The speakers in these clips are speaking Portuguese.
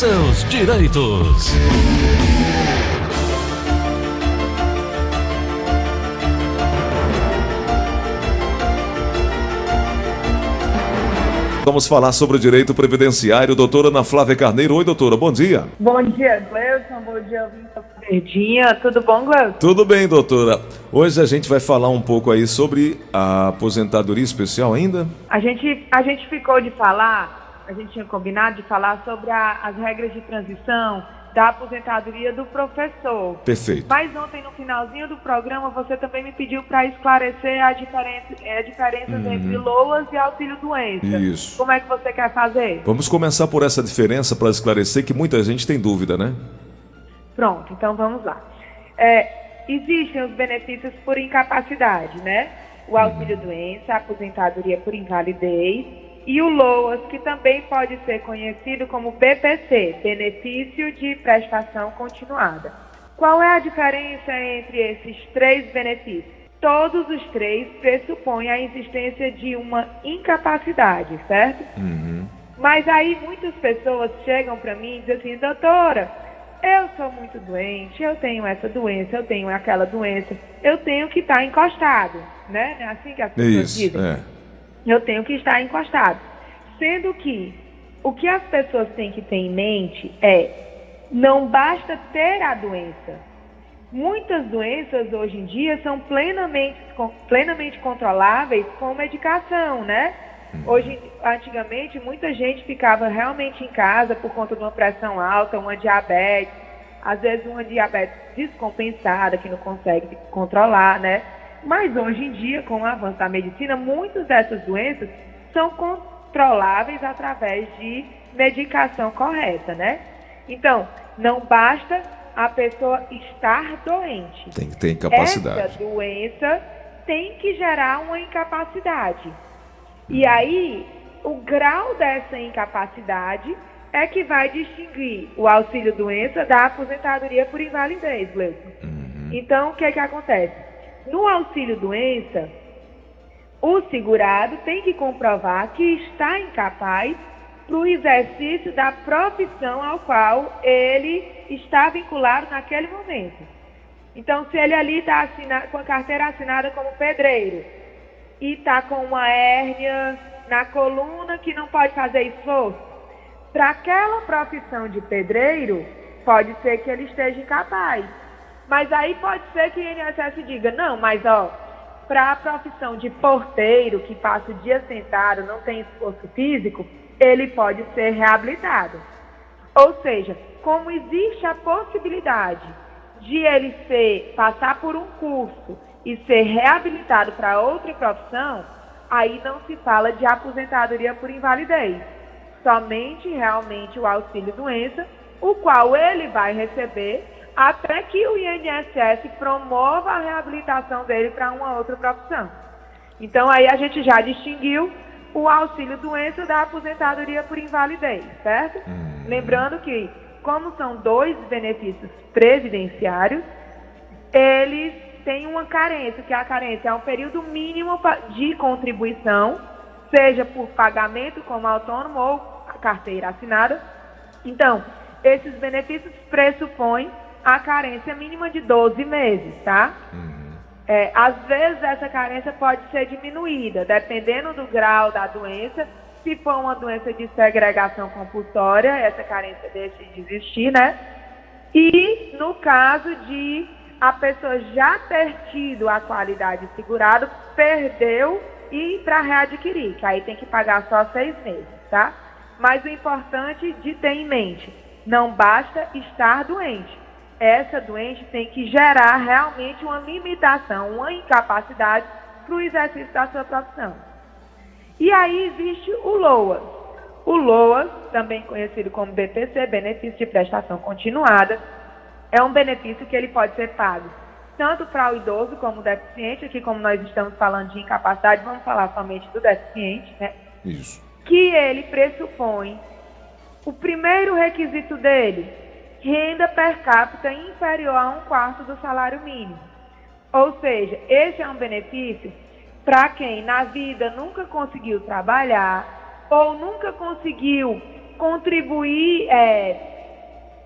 seus direitos. Vamos falar sobre o direito previdenciário. Doutora Ana Flávia Carneiro. Oi, doutora, bom dia. Bom dia, Gleison. Bom dia, Vitor Verdinha. Tudo bom, Gleison? Tudo bem, doutora. Hoje a gente vai falar um pouco aí sobre a aposentadoria especial ainda. A gente, a gente ficou de falar, a gente tinha combinado de falar sobre a, as regras de transição da aposentadoria do professor. Perfeito. Mas ontem, no finalzinho do programa, você também me pediu para esclarecer a diferença, a diferença Uhum. entre LOAS e auxílio-doença. Isso. Como é que você quer fazer? Vamos começar por essa diferença para esclarecer que muita gente tem dúvida, né? Pronto, então vamos lá. É, existem os benefícios por incapacidade, né? O auxílio-doença, a aposentadoria por invalidez e o LOAS, que também pode ser conhecido como BPC, Benefício de Prestação Continuada. Qual é a diferença entre esses três benefícios? Todos os três pressupõem a existência de uma incapacidade, certo? Mas aí muitas pessoas chegam para mim e dizem assim, doutora, eu sou muito doente, eu tenho essa doença, eu tenho aquela doença, eu tenho que estar encostado, né? É assim que as pessoas Isso, dizem. é. Eu tenho que estar encostado. Sendo que o que as pessoas têm que ter em mente é não basta ter a doença. Muitas doenças hoje em dia são plenamente, plenamente controláveis com medicação, né? Hoje, antigamente, muita gente ficava realmente em casa por conta de uma pressão alta, uma diabetes, às vezes uma diabetes descompensada que não consegue controlar, né? Mas hoje em dia, com o avanço da medicina, muitas dessas doenças são controláveis através de medicação correta, né? Então, não basta a pessoa estar doente. Tem que ter incapacidade. Essa doença tem que gerar uma incapacidade. E aí, o grau dessa incapacidade é que vai distinguir o auxílio doença da aposentadoria por invalidez, Gleison. Então, o que é que acontece? No auxílio doença, o segurado tem que comprovar que está incapaz para o exercício da profissão ao qual ele está vinculado naquele momento. Então, se ele ali está com a carteira assinada como pedreiro e está com uma hérnia na coluna que não pode fazer esforço, para aquela profissão de pedreiro, pode ser que ele esteja incapaz. Mas aí pode ser que o INSS diga, não, mas ó, para a profissão de porteiro, que passa o dia sentado, não tem esforço físico, ele pode ser reabilitado. Ou seja, como existe a possibilidade de ele ser, passar por um curso e ser reabilitado para outra profissão, aí não se fala de aposentadoria por invalidez. Somente realmente o auxílio doença, o qual ele vai receber até que o INSS promova a reabilitação dele para uma outra profissão. Então aí a gente já distinguiu o auxílio doença da aposentadoria por invalidez, certo? Lembrando que, como são dois benefícios previdenciários, eles têm uma carência, que a carência é um período mínimo de contribuição, seja por pagamento como autônomo ou carteira assinada. Então, esses benefícios pressupõem a carência mínima de 12 meses, tá? É, às vezes essa carência pode ser diminuída, dependendo do grau da doença. Se for uma doença de segregação compulsória, essa carência deixa de existir, né? E no caso de a pessoa já ter tido a qualidade segurada, perdeu e para readquirir, que aí tem que pagar só seis meses, tá? Mas o importante de ter em mente, não basta estar doente. Essa doente tem que gerar realmente uma limitação, uma incapacidade para o exercício da sua profissão. E aí existe o LOAS. O LOAS, também conhecido como BPC, Benefício de Prestação Continuada, é um benefício que ele pode ser pago tanto para o idoso como o deficiente, aqui como nós estamos falando de incapacidade, vamos falar somente do deficiente, né? Isso. que ele pressupõe o primeiro requisito dele, renda per capita inferior a um quarto do salário mínimo. Ou seja, esse é um benefício para quem na vida nunca conseguiu trabalhar ou nunca conseguiu contribuir é,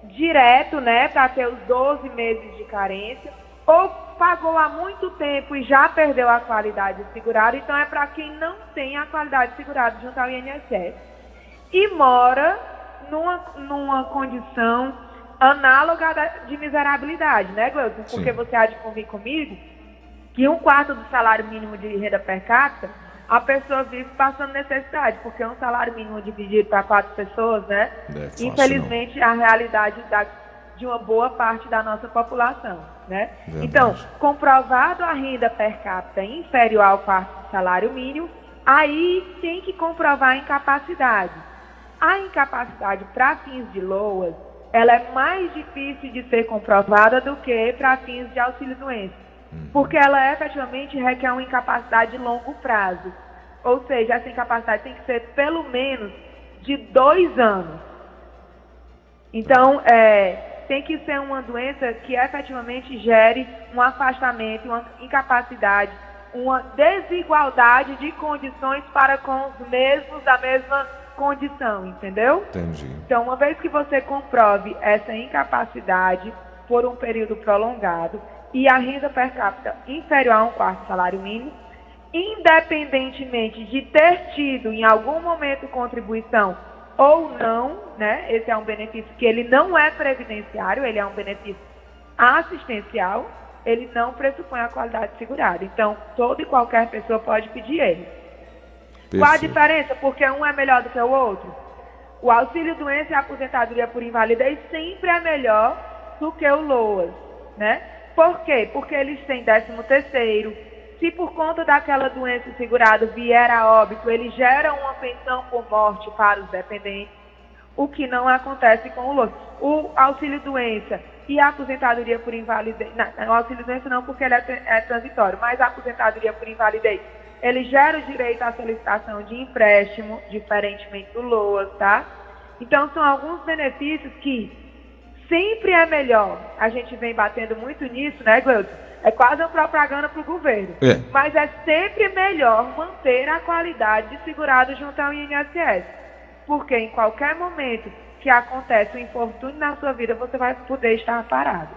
direto, né, para ter os 12 meses de carência, ou pagou há muito tempo e já perdeu a qualidade segurada, então é para quem não tem a qualidade segurada junto ao INSS e mora numa, numa condição análoga de miserabilidade, né, Gleuton? Porque Sim. você há de convir comigo que um quarto do salário mínimo de renda per capita, a pessoa vive passando necessidade, porque um salário mínimo dividido para quatro pessoas, né? É infelizmente, não. a realidade da, de uma boa parte da nossa população, né? Verdade. Então, comprovado a renda per capita inferior ao quarto do salário mínimo, aí tem que comprovar a incapacidade. A incapacidade para fins de LOAS, ela é mais difícil de ser comprovada do que para fins de auxílio-doença, uhum. porque ela efetivamente requer uma incapacidade de longo prazo. Ou seja, essa incapacidade tem que ser pelo menos de dois anos. Então, é, tem que ser uma doença que efetivamente gere um afastamento, uma incapacidade, uma desigualdade de condições para com os mesmos da mesma condição, entendeu? Entendi. Então, uma vez que você comprove essa incapacidade por um período prolongado e a renda per capita inferior a um quarto salário mínimo, independentemente de ter tido em algum momento contribuição ou não, né? Esse é um benefício que ele não é previdenciário, ele é um benefício assistencial, ele não pressupõe a qualidade segurada. Então, toda e qualquer pessoa pode pedir ele. Perfeito. Qual a diferença? Porque um é melhor do que o outro? O auxílio doença e a aposentadoria por invalidez sempre é melhor do que o LOAS, né? Por quê? Porque eles têm 13 terceiro. Se por conta daquela doença o segurado vier a óbito, ele gera uma pensão por morte para os dependentes, o que não acontece com o LOAS. O auxílio doença e a aposentadoria por invalidez, não, o auxílio doença não porque ele é, é transitório, mas a aposentadoria por invalidez ele gera o direito à solicitação de empréstimo, diferentemente do LOAS, tá? Então, são alguns benefícios que sempre é melhor. A gente vem batendo muito nisso, né, Gleuton? É quase uma propaganda para o governo. É. Mas é sempre melhor manter a qualidade de segurado junto ao INSS. Porque em qualquer momento que acontece um infortúnio na sua vida, você vai poder estar parado.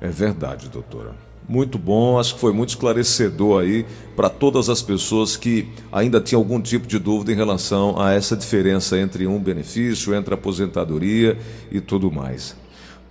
É verdade, doutora. Muito bom, acho que foi muito esclarecedor aí para todas as pessoas que ainda tinham algum tipo de dúvida em relação a essa diferença entre um benefício, entre aposentadoria e tudo mais.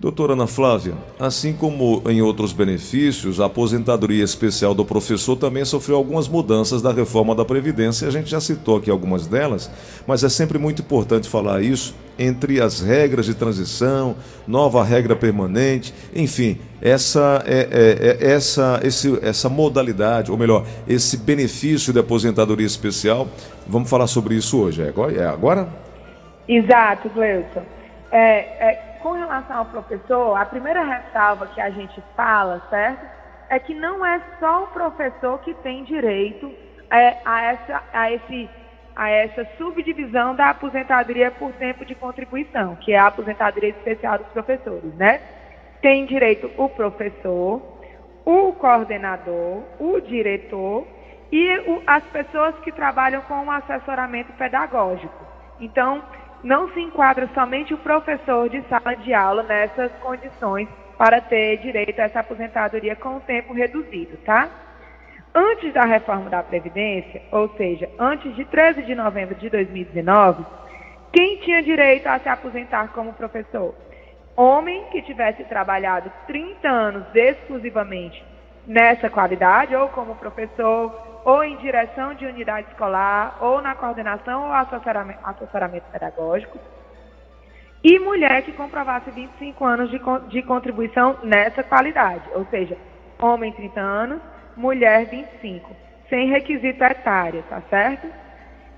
Doutora Ana Flávia, assim como em outros benefícios, a aposentadoria especial do professor também sofreu algumas mudanças da reforma da Previdência. A gente já citou aqui algumas delas, mas é sempre muito importante falar isso entre as regras de transição, nova regra permanente, enfim, essa, é, é, é, essa, esse, essa modalidade, ou melhor, esse benefício de aposentadoria especial. Vamos falar sobre isso hoje. É agora? É? Exato, Gleuton. É, é com relação ao professor, a primeira ressalva que a gente fala, certo? É que não é só o professor que tem direito é, a, essa, a, esse, a essa subdivisão da aposentadoria por tempo de contribuição, que é a aposentadoria especial dos professores, né? Tem direito o professor, o coordenador, o diretor e o, as pessoas que trabalham com o assessoramento pedagógico. Então, não se enquadra somente o professor de sala de aula nessas condições para ter direito a essa aposentadoria com o tempo reduzido, tá? Antes da reforma da Previdência, ou seja, antes de 13 de novembro de 2019, quem tinha direito a se aposentar como professor? Homem que tivesse trabalhado 30 anos exclusivamente nessa qualidade, ou como professor, ou em direção de unidade escolar, ou na coordenação ou assessoramento, assessoramento pedagógico. E mulher que comprovasse 25 anos de, de contribuição nessa qualidade, ou seja, homem 30 anos, mulher 25, sem requisito etário, tá certo?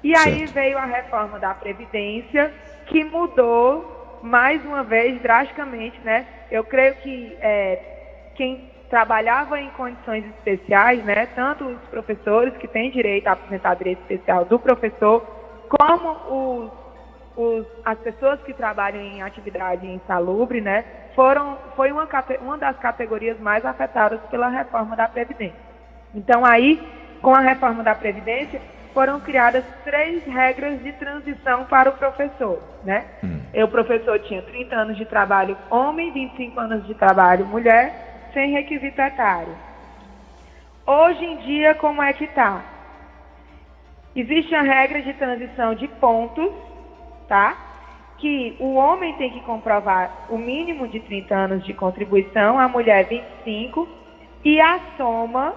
E aí certo. veio a reforma da Previdência, que mudou mais uma vez drasticamente, né? Eu creio que é, quem trabalhava em condições especiais, né, tanto os professores que têm direito à aposentadoria especial do professor, como os, os, as pessoas que trabalham em atividade insalubre, né, foram, foi uma, uma das categorias mais afetadas pela reforma da Previdência. Então, aí, com a reforma da Previdência, foram criadas três regras de transição para o professor, né? Hum. O professor tinha 30 anos de trabalho homem, 25 anos de trabalho mulher, sem requisito etário. Hoje em dia, como é que está? Existe a regra de transição de pontos, tá? Que o homem tem que comprovar o mínimo de 30 anos de contribuição, a mulher 25, e a soma,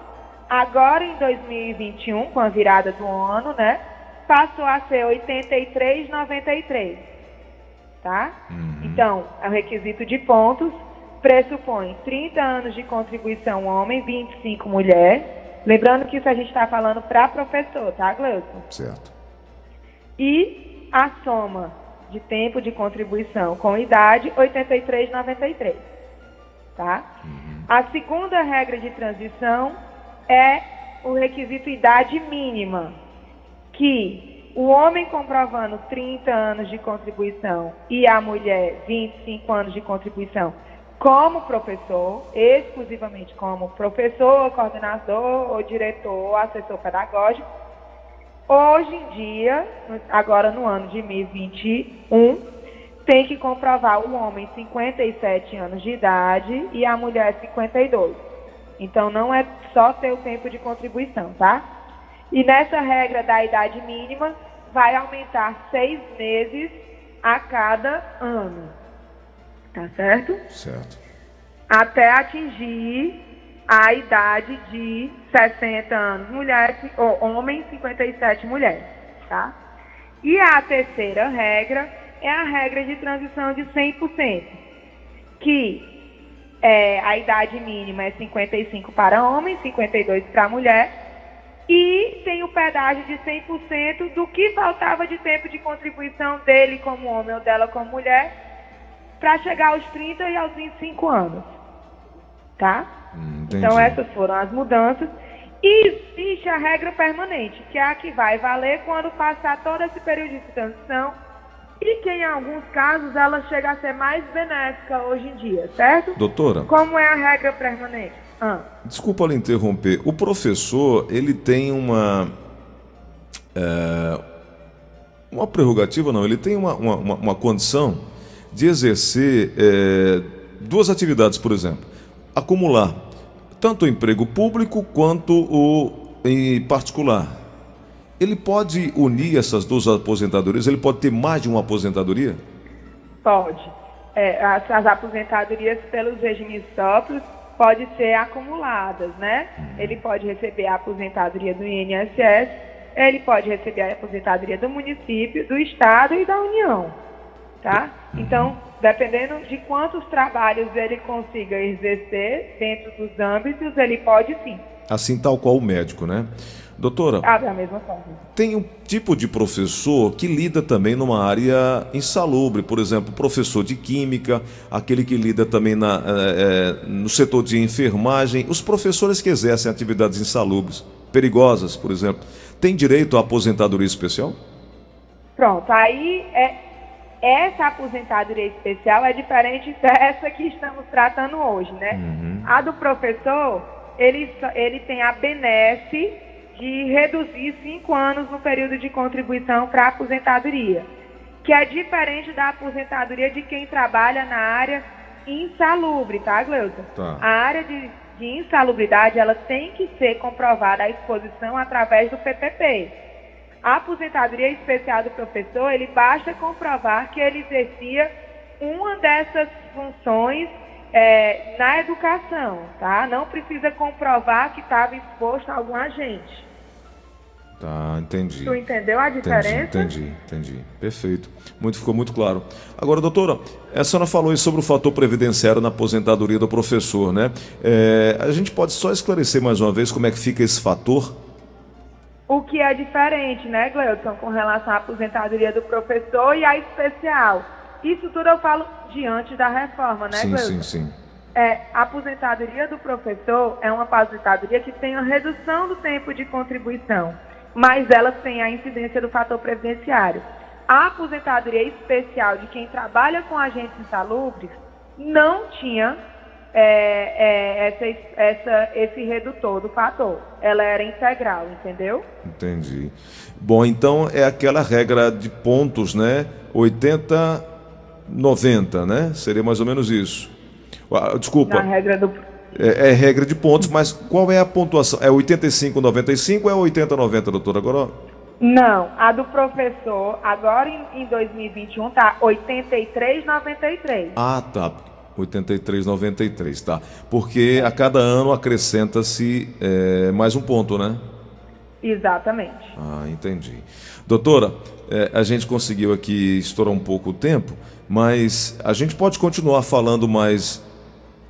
agora em 2021, com a virada do ano, né? Passou a ser 83,93. Tá? Uhum. Então, é o requisito de pontos pressupõe 30 anos de contribuição homem, 25 mulher. Lembrando que isso a gente está falando para professor, tá, Gleuton? Certo. E a soma de tempo de contribuição com idade, 83,93. Tá? Uhum. A segunda regra de transição é o requisito idade mínima, que o homem comprovando 30 anos de contribuição e a mulher 25 anos de contribuição como professor, exclusivamente como professor, coordenador, ou diretor, ou assessor pedagógico. Hoje em dia, agora no ano de 2021, tem que comprovar o homem 57 anos de idade e a mulher 52. Então não é só ter o tempo de contribuição, tá? E nessa regra da idade mínima, vai aumentar seis meses a cada ano. Tá certo? Certo. Até atingir a idade de 60 anos, mulher, ou homem, 57 mulheres, tá? E a terceira regra é a regra de transição de 100%, que é, a idade mínima é 55 para homem, 52 para mulher, e tem o pedágio de 100% do que faltava de tempo de contribuição dele como homem ou dela como mulher para chegar aos 30 e aos 25 anos. Tá? Hum, então, essas foram as mudanças. E existe a regra permanente, que é a que vai valer quando passar todo esse período de transição e que em alguns casos ela chega a ser mais benéfica hoje em dia, certo? Doutora. Como é a regra permanente? Ah. Desculpa lhe interromper. O professor, ele tem uma. É, uma prerrogativa, não, ele tem uma, uma, uma condição de exercer é, duas atividades, por exemplo. Acumular tanto o emprego público quanto o em particular. Ele pode unir essas duas aposentadorias? Ele pode ter mais de uma aposentadoria? Pode. É, as, as, aposentadorias pelos regimes próprios podem ser acumuladas, né? Uhum. Ele pode receber a aposentadoria do INSS, ele pode receber a aposentadoria do município, do estado e da União tá? Então, dependendo de quantos trabalhos ele consiga exercer dentro dos âmbitos, ele pode sim. Assim tal qual o médico, né? Doutora, ah, da mesma forma. tem um tipo de professor que lida também numa área insalubre, por exemplo, professor de química, aquele que lida também na, é, no setor de enfermagem, os professores que exercem atividades insalubres, perigosas, por exemplo, têm direito à aposentadoria especial? Pronto, aí é, essa aposentadoria especial é diferente dessa que estamos tratando hoje, né? Uhum. A do professor, ele, ele tem a benesse de reduzir cinco anos no período de contribuição para a aposentadoria, que é diferente da aposentadoria de quem trabalha na área insalubre, tá, Gleuton? Tá. A área de, de insalubridade, ela tem que ser comprovada a exposição através do PPP. A aposentadoria especial do professor, ele basta comprovar que ele exercia uma dessas funções é, na educação, tá? Não precisa comprovar que estava exposto a algum agente. Tá, entendi. Tu entendeu a diferença? Entendi, entendi, entendi. Perfeito. Muito, ficou muito claro. Agora, doutora, a senhora falou sobre o fator previdenciário na aposentadoria do professor, né? É, a gente pode só esclarecer mais uma vez como é que fica esse fator? O que é diferente, né, Gleudson, com relação à aposentadoria do professor e a especial. Isso tudo eu falo diante da reforma, né, sim, Sim, sim, é, a aposentadoria do professor é uma aposentadoria que tem a redução do tempo de contribuição, mas ela tem a incidência do fator previdenciário. A aposentadoria especial de quem trabalha com agentes insalubres não tinha é, é, essa, essa, esse redutor do fator. Ela era integral, entendeu? Entendi. Bom, então é aquela regra de pontos, né? 80, 90, né? Seria mais ou menos isso. Ah, desculpa. Na regra do. É, é, regra de pontos, mas qual é a pontuação? É 85, 95 ou é 80, 90, doutor? Agora. Não, a do professor, agora em, em 2021, tá 83, 93. Ah, tá. 83,93, tá? Porque a cada ano acrescenta-se é, mais um ponto, né? Exatamente. Ah, entendi. Doutora, é, a gente conseguiu aqui estourar um pouco o tempo, mas a gente pode continuar falando mais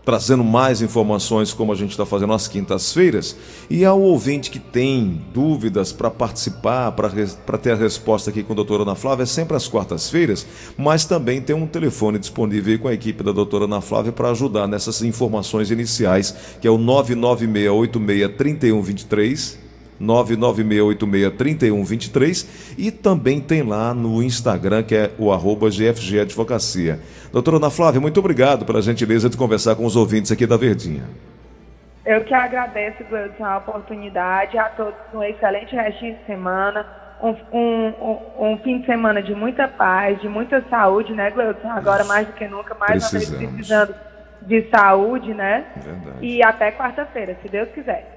trazendo mais informações, como a gente está fazendo às quintas-feiras. E ao ouvinte que tem dúvidas para participar, para ter a resposta aqui com a doutora Ana Flávia, é sempre às quartas-feiras, mas também tem um telefone disponível com a equipe da doutora Ana Flávia para ajudar nessas informações iniciais, que é o 99686 3123. 996863123 e também tem lá no Instagram que é o arroba GFG Advocacia. Doutora Ana Flávia, muito obrigado pela gentileza de conversar com os ouvintes aqui da Verdinha. Eu que agradeço, Gleudson, a oportunidade, a todos um excelente restinho de semana, um, um, um, fim de semana de muita paz, de muita saúde, né, Gleudson? Agora mais do que nunca, mais uma vez precisando de saúde, né? Verdade. E até quarta-feira, se Deus quiser.